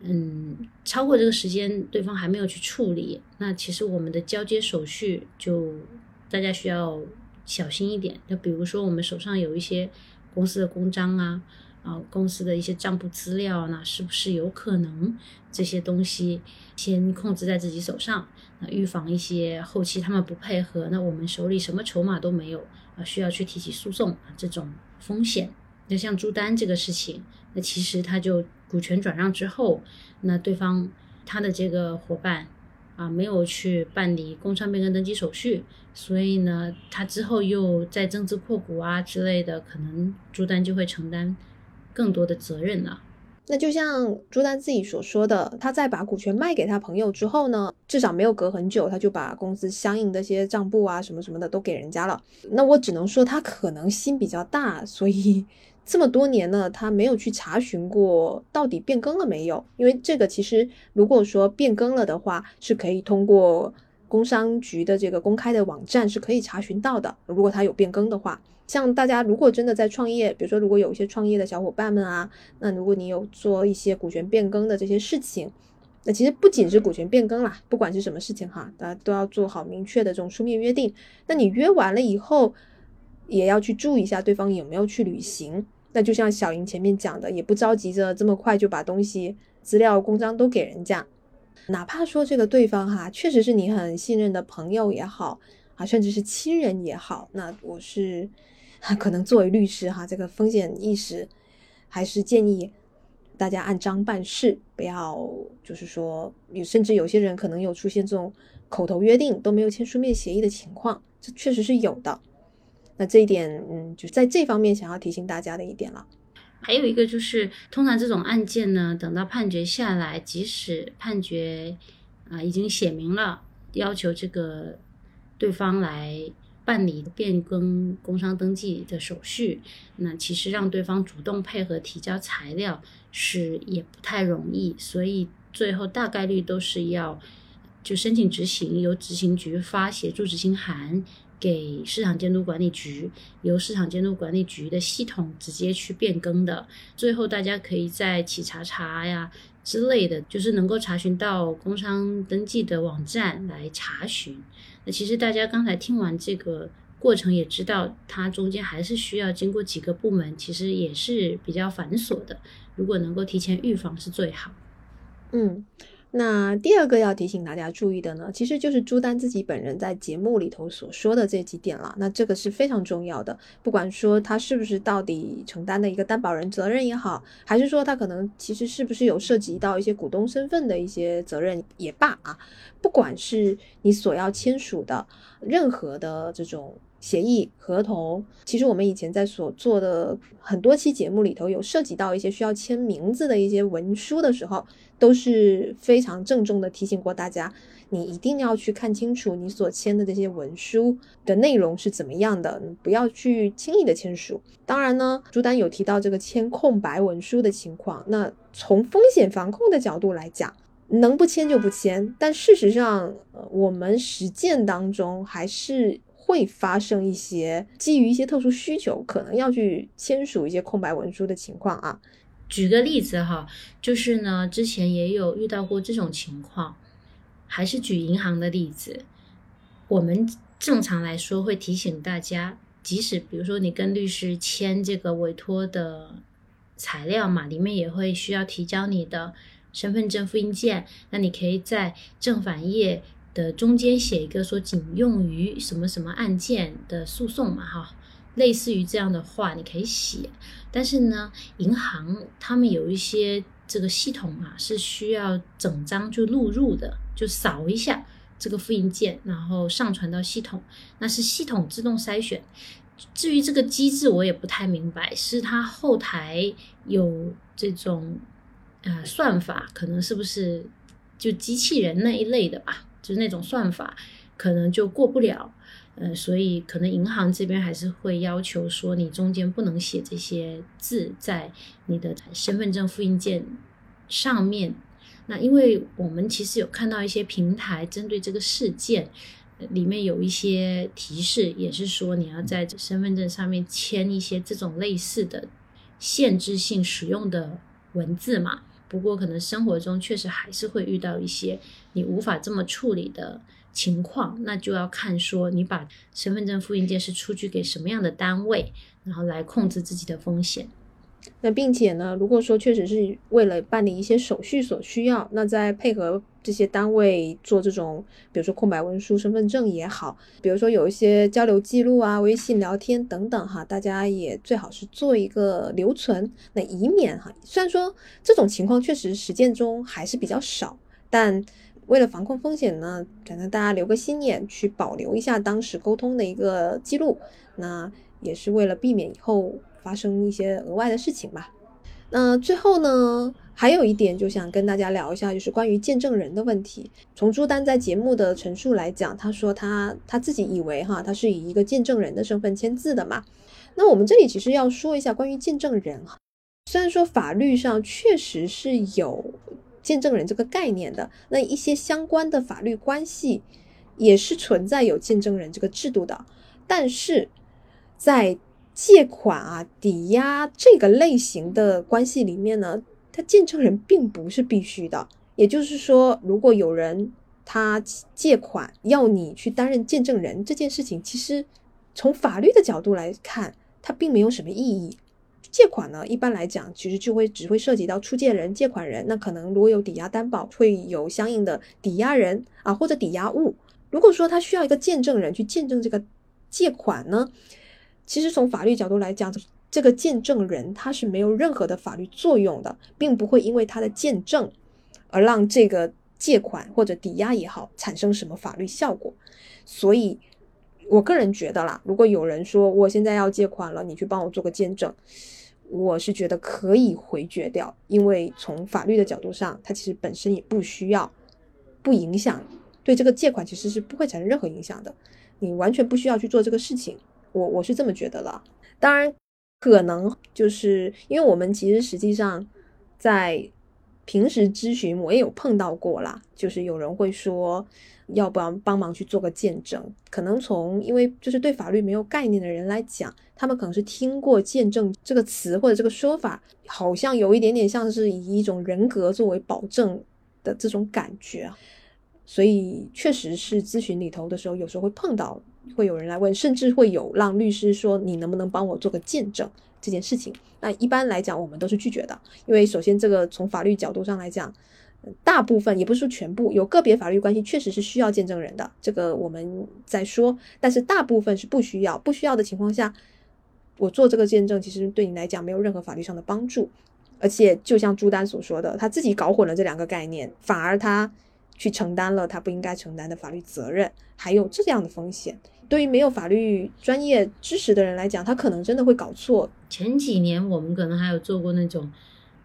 嗯，超过这个时间，对方还没有去处理，那其实我们的交接手续就大家需要小心一点。就比如说我们手上有一些公司的公章啊，啊，公司的一些账簿资料，那是不是有可能这些东西先控制在自己手上？那预防一些后期他们不配合，那我们手里什么筹码都没有啊，需要去提起诉讼啊这种风险。那像朱丹这个事情，那其实他就股权转让之后，那对方他的这个伙伴啊没有去办理工商变更登记手续，所以呢，他之后又在增资扩股啊之类的，可能朱丹就会承担更多的责任了。那就像朱丹自己所说的，他在把股权卖给他朋友之后呢，至少没有隔很久，他就把公司相应的些账簿啊什么什么的都给人家了。那我只能说他可能心比较大，所以这么多年呢，他没有去查询过到底变更了没有。因为这个其实如果说变更了的话，是可以通过工商局的这个公开的网站是可以查询到的。如果他有变更的话。像大家如果真的在创业，比如说如果有一些创业的小伙伴们啊，那如果你有做一些股权变更的这些事情，那其实不仅是股权变更啦，不管是什么事情哈，大家都要做好明确的这种书面约定。那你约完了以后，也要去注意一下对方有没有去履行。那就像小莹前面讲的，也不着急着这么快就把东西、资料、公章都给人家，哪怕说这个对方哈确实是你很信任的朋友也好啊，甚至是亲人也好，那我是。可能作为律师哈，这个风险意识还是建议大家按章办事，不要就是说甚至有些人可能有出现这种口头约定都没有签书面协议的情况，这确实是有的。那这一点，嗯，就在这方面想要提醒大家的一点了。还有一个就是，通常这种案件呢，等到判决下来，即使判决啊已经写明了要求这个对方来。办理变更工商登记的手续，那其实让对方主动配合提交材料是也不太容易，所以最后大概率都是要就申请执行，由执行局发协助执行函给市场监督管理局，由市场监督管理局的系统直接去变更的。最后大家可以在企查查呀之类的，就是能够查询到工商登记的网站来查询。那其实大家刚才听完这个过程，也知道它中间还是需要经过几个部门，其实也是比较繁琐的。如果能够提前预防是最好。嗯。那第二个要提醒大家注意的呢，其实就是朱丹自己本人在节目里头所说的这几点了。那这个是非常重要的，不管说他是不是到底承担的一个担保人责任也好，还是说他可能其实是不是有涉及到一些股东身份的一些责任也罢啊，不管是你所要签署的任何的这种。协议合同，其实我们以前在所做的很多期节目里头，有涉及到一些需要签名字的一些文书的时候，都是非常郑重的提醒过大家，你一定要去看清楚你所签的这些文书的内容是怎么样的，不要去轻易的签署。当然呢，朱丹有提到这个签空白文书的情况，那从风险防控的角度来讲，能不签就不签。但事实上，我们实践当中还是。会发生一些基于一些特殊需求，可能要去签署一些空白文书的情况啊。举个例子哈，就是呢，之前也有遇到过这种情况，还是举银行的例子。我们正常来说会提醒大家，即使比如说你跟律师签这个委托的材料嘛，里面也会需要提交你的身份证复印件，那你可以在正反页的中间写一个说仅用于什么什么案件的诉讼嘛，哈，类似于这样的话你可以写。但是呢，银行他们有一些这个系统啊，是需要整张就录入的，就扫一下这个复印件，然后上传到系统，那是系统自动筛选。至于这个机制，我也不太明白，是它后台有这种呃算法，可能是不是就机器人那一类的吧？就是那种算法，可能就过不了。呃，所以可能银行这边还是会要求说，你中间不能写这些字在你的身份证复印件上面。那因为我们其实有看到一些平台针对这个事件。里面有一些提示，也是说你要在身份证上面签一些这种类似的限制性使用的文字嘛。不过可能生活中确实还是会遇到一些你无法这么处理的情况，那就要看说你把身份证复印件是出具给什么样的单位，然后来控制自己的风险。那并且呢，如果说确实是为了办理一些手续所需要，那再配合这些单位做这种，比如说空白文书、身份证也好，比如说有一些交流记录啊、微信聊天等等哈，大家也最好是做一个留存，那以免哈，虽然说这种情况确实实践中还是比较少，但为了防控风险呢，反正大家留个心眼，去保留一下当时沟通的一个记录，那也是为了避免以后。发生一些额外的事情吧。那最后呢，还有一点就想跟大家聊一下，就是关于见证人的问题。从朱丹在节目的陈述来讲，他说他他自己以为哈，他是以一个见证人的身份签字的嘛。那我们这里其实要说一下关于见证人哈，虽然说法律上确实是有见证人这个概念的，那一些相关的法律关系也是存在有见证人这个制度的，但是在借款啊，抵押这个类型的关系里面呢，他见证人并不是必须的。也就是说，如果有人他借款要你去担任见证人，这件事情其实从法律的角度来看，它并没有什么意义。借款呢，一般来讲，其实就会只会涉及到出借人、借款人。那可能如果有抵押担保，会有相应的抵押人啊，或者抵押物。如果说他需要一个见证人去见证这个借款呢？其实从法律角度来讲，这个见证人他是没有任何的法律作用的，并不会因为他的见证而让这个借款或者抵押也好产生什么法律效果。所以，我个人觉得啦，如果有人说我现在要借款了，你去帮我做个见证，我是觉得可以回绝掉，因为从法律的角度上，它其实本身也不需要，不影响对这个借款其实是不会产生任何影响的，你完全不需要去做这个事情。我我是这么觉得了，当然，可能就是因为我们其实实际上在平时咨询，我也有碰到过啦，就是有人会说，要不要帮忙去做个见证？可能从因为就是对法律没有概念的人来讲，他们可能是听过“见证”这个词或者这个说法，好像有一点点像是以一种人格作为保证的这种感觉啊，所以确实是咨询里头的时候，有时候会碰到。会有人来问，甚至会有让律师说你能不能帮我做个见证这件事情。那一般来讲，我们都是拒绝的，因为首先这个从法律角度上来讲，大部分也不是说全部，有个别法律关系确实是需要见证人的，这个我们在说，但是大部分是不需要。不需要的情况下，我做这个见证，其实对你来讲没有任何法律上的帮助，而且就像朱丹所说的，他自己搞混了这两个概念，反而他去承担了他不应该承担的法律责任，还有这样的风险。对于没有法律专业知识的人来讲，他可能真的会搞错。前几年我们可能还有做过那种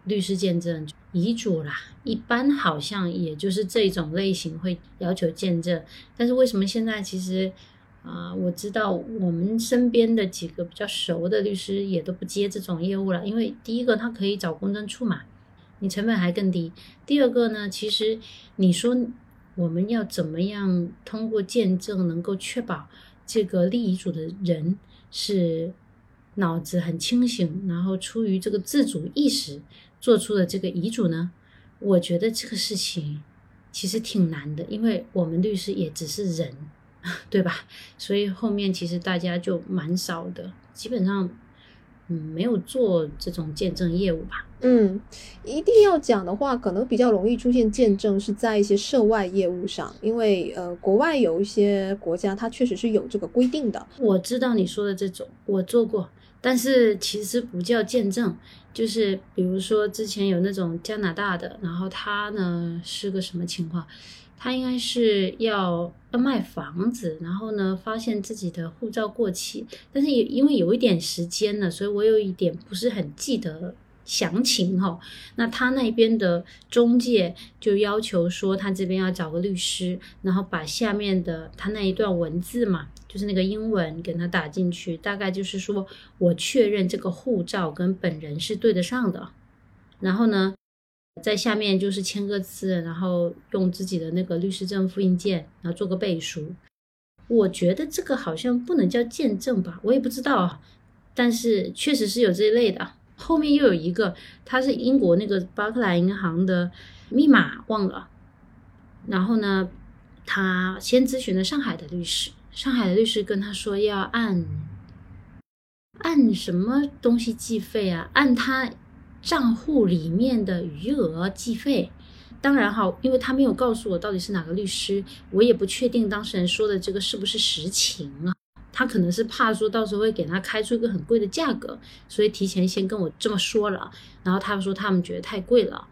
律师见证遗嘱啦，一般好像也就是这种类型会要求见证。但是为什么现在其实啊，我知道我们身边的几个比较熟的律师也都不接这种业务了，因为第一个他可以找公证处嘛，你成本还更低；第二个呢，其实你说我们要怎么样通过见证能够确保？这个立遗嘱的人是脑子很清醒，然后出于这个自主意识做出的这个遗嘱呢？我觉得这个事情其实挺难的，因为我们律师也只是人，对吧？所以后面其实大家就蛮少的，基本上嗯没有做这种见证业务吧。嗯，一定要讲的话，可能比较容易出现见证是在一些涉外业务上，因为呃，国外有一些国家它确实是有这个规定的。我知道你说的这种，我做过，但是其实不叫见证，就是比如说之前有那种加拿大的，然后他呢是个什么情况？他应该是要要卖房子，然后呢发现自己的护照过期，但是也因为有一点时间了，所以我有一点不是很记得。详情哈，那他那边的中介就要求说，他这边要找个律师，然后把下面的他那一段文字嘛，就是那个英文给他打进去，大概就是说我确认这个护照跟本人是对得上的，然后呢，在下面就是签个字，然后用自己的那个律师证复印件，然后做个背书。我觉得这个好像不能叫见证吧，我也不知道，但是确实是有这一类的。后面又有一个，他是英国那个巴克莱银行的密码忘了，然后呢，他先咨询了上海的律师，上海的律师跟他说要按按什么东西计费啊？按他账户里面的余额计费。当然哈，因为他没有告诉我到底是哪个律师，我也不确定当事人说的这个是不是实情啊。他可能是怕说到时候会给他开出一个很贵的价格，所以提前先跟我这么说了。然后他说他们觉得太贵了。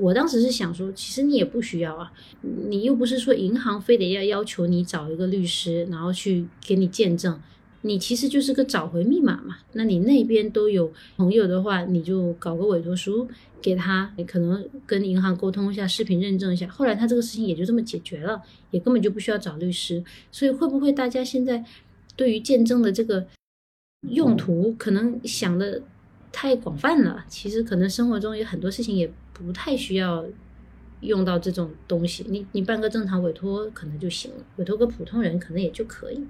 我当时是想说，其实你也不需要啊，你又不是说银行非得要要求你找一个律师，然后去给你见证，你其实就是个找回密码嘛。那你那边都有朋友的话，你就搞个委托书给他，你可能跟银行沟通一下，视频认证一下。后来他这个事情也就这么解决了，也根本就不需要找律师。所以会不会大家现在？对于见证的这个用途，可能想的太广泛了。其实可能生活中有很多事情也不太需要用到这种东西。你你办个正常委托可能就行了，委托个普通人可能也就可以。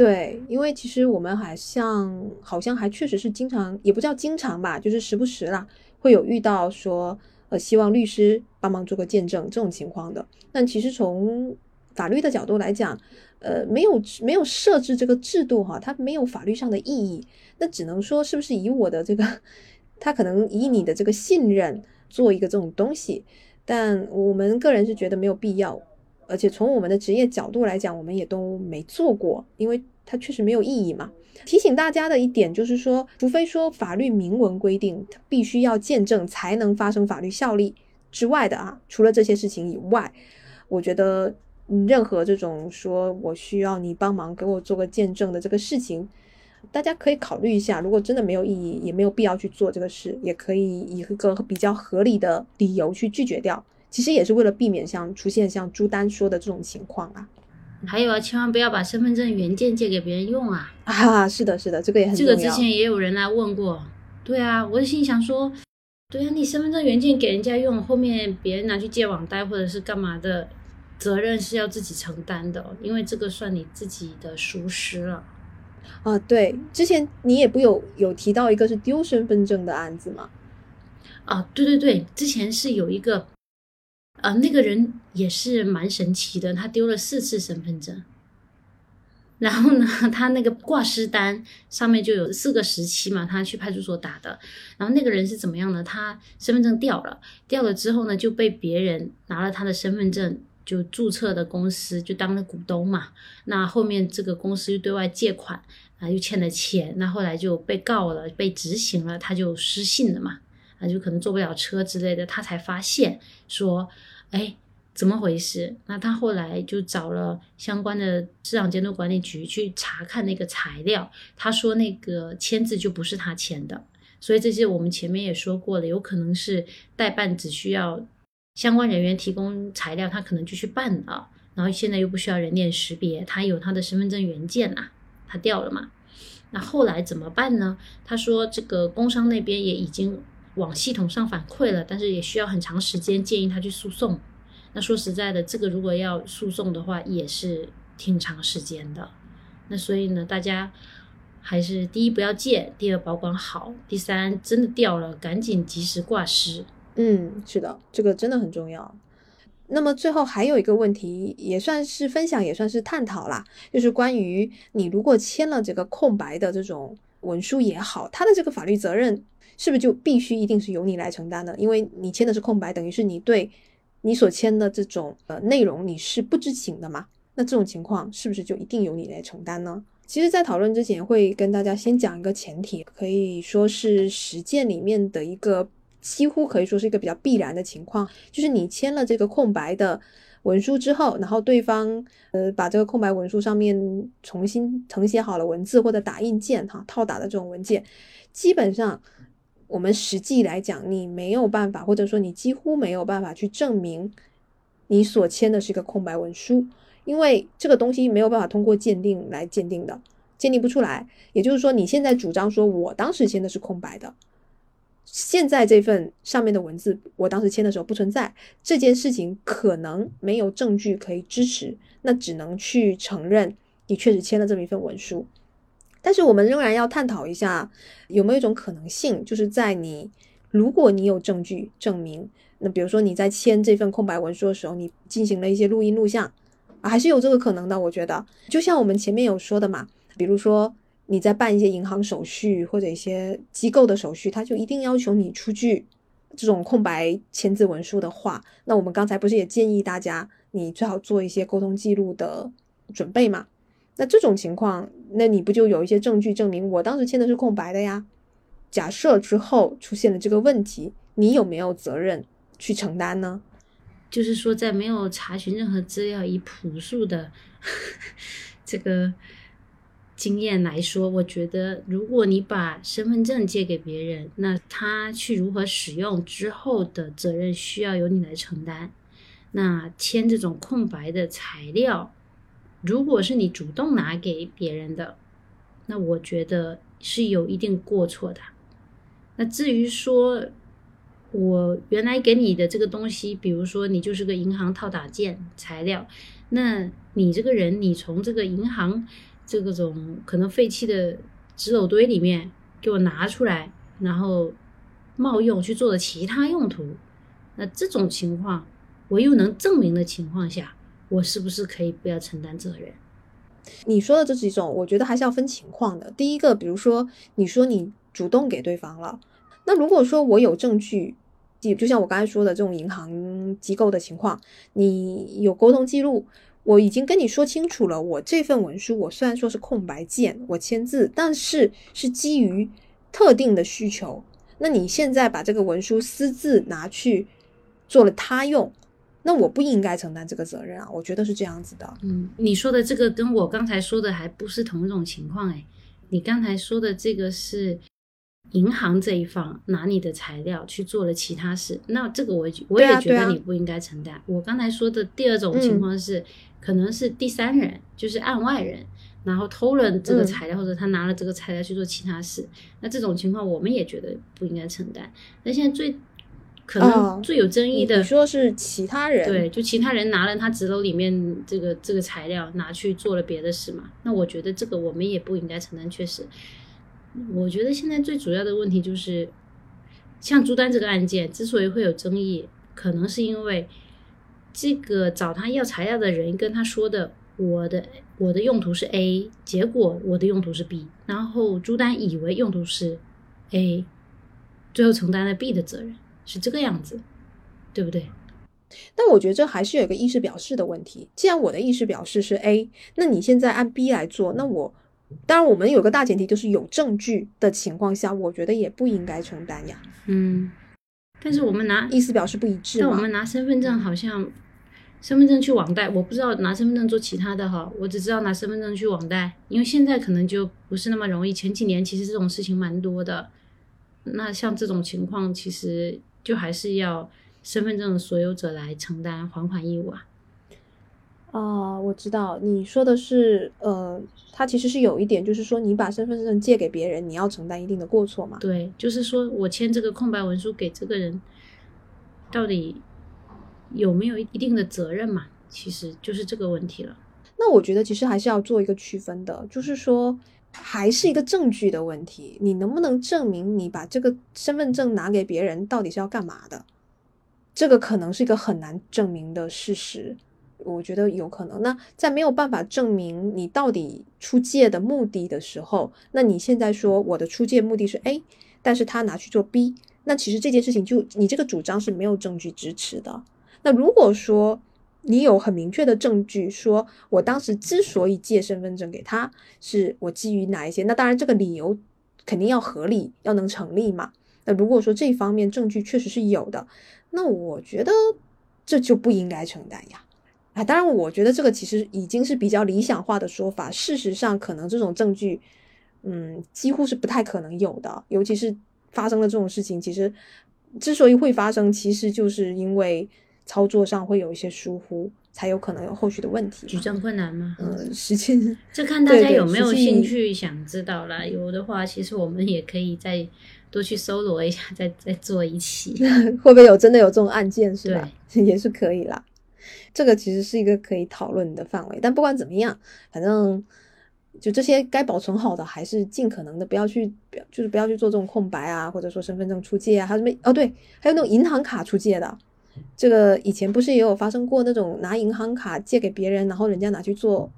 对，因为其实我们好像好像还确实是经常，也不叫经常吧，就是时不时啦会有遇到说呃希望律师帮忙做个见证这种情况的。但其实从法律的角度来讲，呃，没有没有设置这个制度哈，它没有法律上的意义。那只能说是不是以我的这个，他可能以你的这个信任做一个这种东西，但我们个人是觉得没有必要。而且从我们的职业角度来讲，我们也都没做过，因为它确实没有意义嘛。提醒大家的一点就是说，除非说法律明文规定它必须要见证才能发生法律效力之外的啊，除了这些事情以外，我觉得。任何这种说我需要你帮忙给我做个见证的这个事情，大家可以考虑一下。如果真的没有意义，也没有必要去做这个事，也可以以一个比较合理的理由去拒绝掉。其实也是为了避免像出现像朱丹说的这种情况啊。还有啊，千万不要把身份证原件借给别人用啊！啊，是的，是的，这个也很这个之前也有人来问过。对啊，我心想说，对啊，你身份证原件给人家用，后面别人拿去借网贷或者是干嘛的？责任是要自己承担的，因为这个算你自己的疏失了。啊，对，之前你也不有有提到一个是丢身份证的案子吗？啊，对对对，之前是有一个，呃，那个人也是蛮神奇的，他丢了四次身份证，然后呢，他那个挂失单上面就有四个时期嘛，他去派出所打的，然后那个人是怎么样呢？他身份证掉了，掉了之后呢，就被别人拿了他的身份证。就注册的公司就当了股东嘛，那后面这个公司又对外借款啊，又欠了钱，那后来就被告了，被执行了，他就失信了嘛，啊，就可能坐不了车之类的，他才发现说，哎，怎么回事？那他后来就找了相关的市场监督管理局去查看那个材料，他说那个签字就不是他签的，所以这些我们前面也说过了，有可能是代办只需要。相关人员提供材料，他可能就去办了，然后现在又不需要人脸识别，他有他的身份证原件呐，他掉了嘛？那后来怎么办呢？他说这个工商那边也已经往系统上反馈了，但是也需要很长时间，建议他去诉讼。那说实在的，这个如果要诉讼的话，也是挺长时间的。那所以呢，大家还是第一不要借，第二保管好，第三真的掉了，赶紧及时挂失。嗯，是的，这个真的很重要。那么最后还有一个问题，也算是分享，也算是探讨啦，就是关于你如果签了这个空白的这种文书也好，它的这个法律责任是不是就必须一定是由你来承担呢？因为你签的是空白，等于是你对你所签的这种呃内容你是不知情的嘛？那这种情况是不是就一定由你来承担呢？其实，在讨论之前会跟大家先讲一个前提，可以说是实践里面的一个。几乎可以说是一个比较必然的情况，就是你签了这个空白的文书之后，然后对方呃把这个空白文书上面重新誊写好了文字或者打印件哈套打的这种文件，基本上我们实际来讲，你没有办法或者说你几乎没有办法去证明你所签的是一个空白文书，因为这个东西没有办法通过鉴定来鉴定的，鉴定不出来。也就是说，你现在主张说我当时签的是空白的。现在这份上面的文字，我当时签的时候不存在这件事情，可能没有证据可以支持，那只能去承认你确实签了这么一份文书。但是我们仍然要探讨一下，有没有一种可能性，就是在你如果你有证据证明，那比如说你在签这份空白文书的时候，你进行了一些录音录像，还是有这个可能的。我觉得，就像我们前面有说的嘛，比如说。你在办一些银行手续或者一些机构的手续，他就一定要求你出具这种空白签字文书的话，那我们刚才不是也建议大家，你最好做一些沟通记录的准备嘛？那这种情况，那你不就有一些证据证明我当时签的是空白的呀？假设之后出现了这个问题，你有没有责任去承担呢？就是说，在没有查询任何资料，以朴素的 这个。经验来说，我觉得如果你把身份证借给别人，那他去如何使用之后的责任需要由你来承担。那签这种空白的材料，如果是你主动拿给别人的，那我觉得是有一定过错的。那至于说，我原来给你的这个东西，比如说你就是个银行套打件材料，那你这个人，你从这个银行。这个种可能废弃的纸篓堆里面给我拿出来，然后冒用去做了其他用途，那这种情况我又能证明的情况下，我是不是可以不要承担责任？你说的这几种，我觉得还是要分情况的。第一个，比如说你说你主动给对方了，那如果说我有证据，就就像我刚才说的这种银行机构的情况，你有沟通记录。我已经跟你说清楚了，我这份文书我虽然说是空白件，我签字，但是是基于特定的需求。那你现在把这个文书私自拿去做了他用，那我不应该承担这个责任啊？我觉得是这样子的。嗯，你说的这个跟我刚才说的还不是同一种情况哎，你刚才说的这个是。银行这一方拿你的材料去做了其他事，那这个我我也觉得你不应该承担。我刚才说的第二种情况是，可能是第三人，就是案外人，然后偷了这个材料，或者他拿了这个材料去做其他事，那这种情况我们也觉得不应该承担。那现在最可能最有争议的，你说是其他人，对，就其他人拿了他纸篓里面这个这个材料拿去做了别的事嘛？那我觉得这个我们也不应该承担，确实。我觉得现在最主要的问题就是，像朱丹这个案件之所以会有争议，可能是因为这个找他要材料的人跟他说的我的我的用途是 A，结果我的用途是 B，然后朱丹以为用途是 A，最后承担了 B 的责任，是这个样子，对不对？但我觉得这还是有一个意识表示的问题。既然我的意识表示是 A，那你现在按 B 来做，那我。当然，我们有个大前提，就是有证据的情况下，我觉得也不应该承担呀。嗯，但是我们拿意思表示不一致。但我们拿身份证好像，身份证去网贷，我不知道拿身份证做其他的哈，我只知道拿身份证去网贷，因为现在可能就不是那么容易。前几年其实这种事情蛮多的。那像这种情况，其实就还是要身份证所有者来承担还款义务啊。啊，我知道你说的是，呃，他其实是有一点，就是说你把身份证借给别人，你要承担一定的过错嘛？对，就是说我签这个空白文书给这个人，到底有没有一定的责任嘛？其实就是这个问题了。那我觉得其实还是要做一个区分的，就是说还是一个证据的问题，你能不能证明你把这个身份证拿给别人到底是要干嘛的？这个可能是一个很难证明的事实。我觉得有可能。那在没有办法证明你到底出借的目的的时候，那你现在说我的出借目的是 A，但是他拿去做 B，那其实这件事情就你这个主张是没有证据支持的。那如果说你有很明确的证据，说我当时之所以借身份证给他，是我基于哪一些？那当然这个理由肯定要合理，要能成立嘛。那如果说这方面证据确实是有的，那我觉得这就不应该承担呀。啊，当然，我觉得这个其实已经是比较理想化的说法。事实上，可能这种证据，嗯，几乎是不太可能有的。尤其是发生了这种事情，其实之所以会发生，其实就是因为操作上会有一些疏忽，才有可能有后续的问题。举证困难吗？嗯，实际 这看大家有没有兴趣想知道啦。有的话，其实我们也可以再多去搜罗一下，再再做一期。会不会有真的有这种案件？是吧？也是可以啦。这个其实是一个可以讨论的范围，但不管怎么样，反正就这些该保存好的，还是尽可能的不要去，就是不要去做这种空白啊，或者说身份证出借啊，还有什么哦对，还有那种银行卡出借的，这个以前不是也有发生过那种拿银行卡借给别人，然后人家拿去做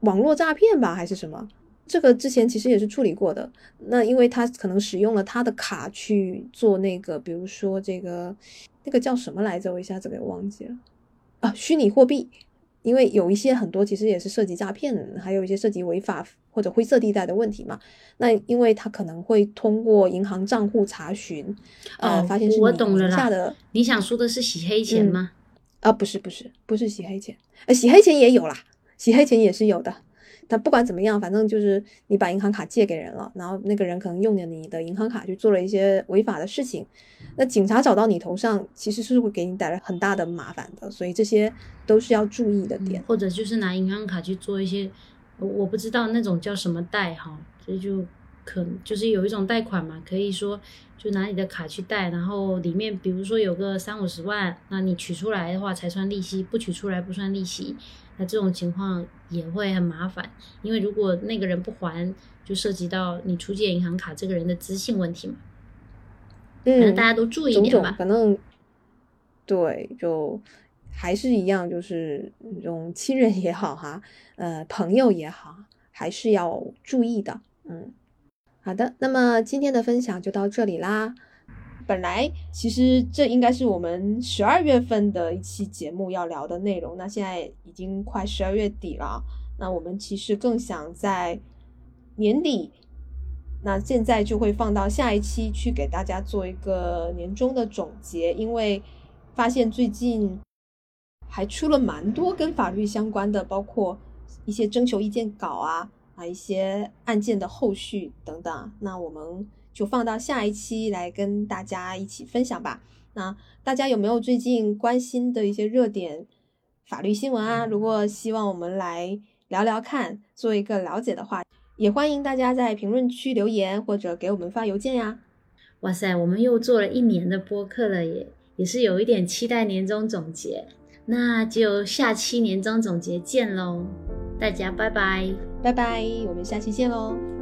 网络诈骗吧，还是什么？这个之前其实也是处理过的。那因为他可能使用了他的卡去做那个，比如说这个那个叫什么来着？我一下子给忘记了。啊，虚拟货币，因为有一些很多其实也是涉及诈骗，还有一些涉及违法或者灰色地带的问题嘛。那因为他可能会通过银行账户查询，呃，发现是我懂了下的。你想说的是洗黑钱吗？啊，不是，不是，不是洗黑钱。呃，洗黑钱也有啦，洗黑钱也是有的。但不管怎么样，反正就是你把银行卡借给人了，然后那个人可能用了你的银行卡去做了一些违法的事情，那警察找到你头上，其实是会给你带来很大的麻烦的，所以这些都是要注意的点。或者就是拿银行卡去做一些，我不知道那种叫什么贷哈，所以就可就是有一种贷款嘛，可以说就拿你的卡去贷，然后里面比如说有个三五十万，那你取出来的话才算利息，不取出来不算利息。那这种情况也会很麻烦，因为如果那个人不还，就涉及到你出借银行卡这个人的资信问题嘛。嗯，大家都注意一点吧。反正对，就还是一样，就是这种亲人也好哈，呃，朋友也好，还是要注意的。嗯，好的，那么今天的分享就到这里啦。本来其实这应该是我们十二月份的一期节目要聊的内容，那现在已经快十二月底了，那我们其实更想在年底，那现在就会放到下一期去给大家做一个年终的总结，因为发现最近还出了蛮多跟法律相关的，包括一些征求意见稿啊啊一些案件的后续等等，那我们。就放到下一期来跟大家一起分享吧。那大家有没有最近关心的一些热点法律新闻啊？如果希望我们来聊聊看，做一个了解的话，也欢迎大家在评论区留言或者给我们发邮件呀。哇塞，我们又做了一年的播客了，耶也是有一点期待年终总结。那就下期年终总结见喽，大家拜拜，拜拜，我们下期见喽。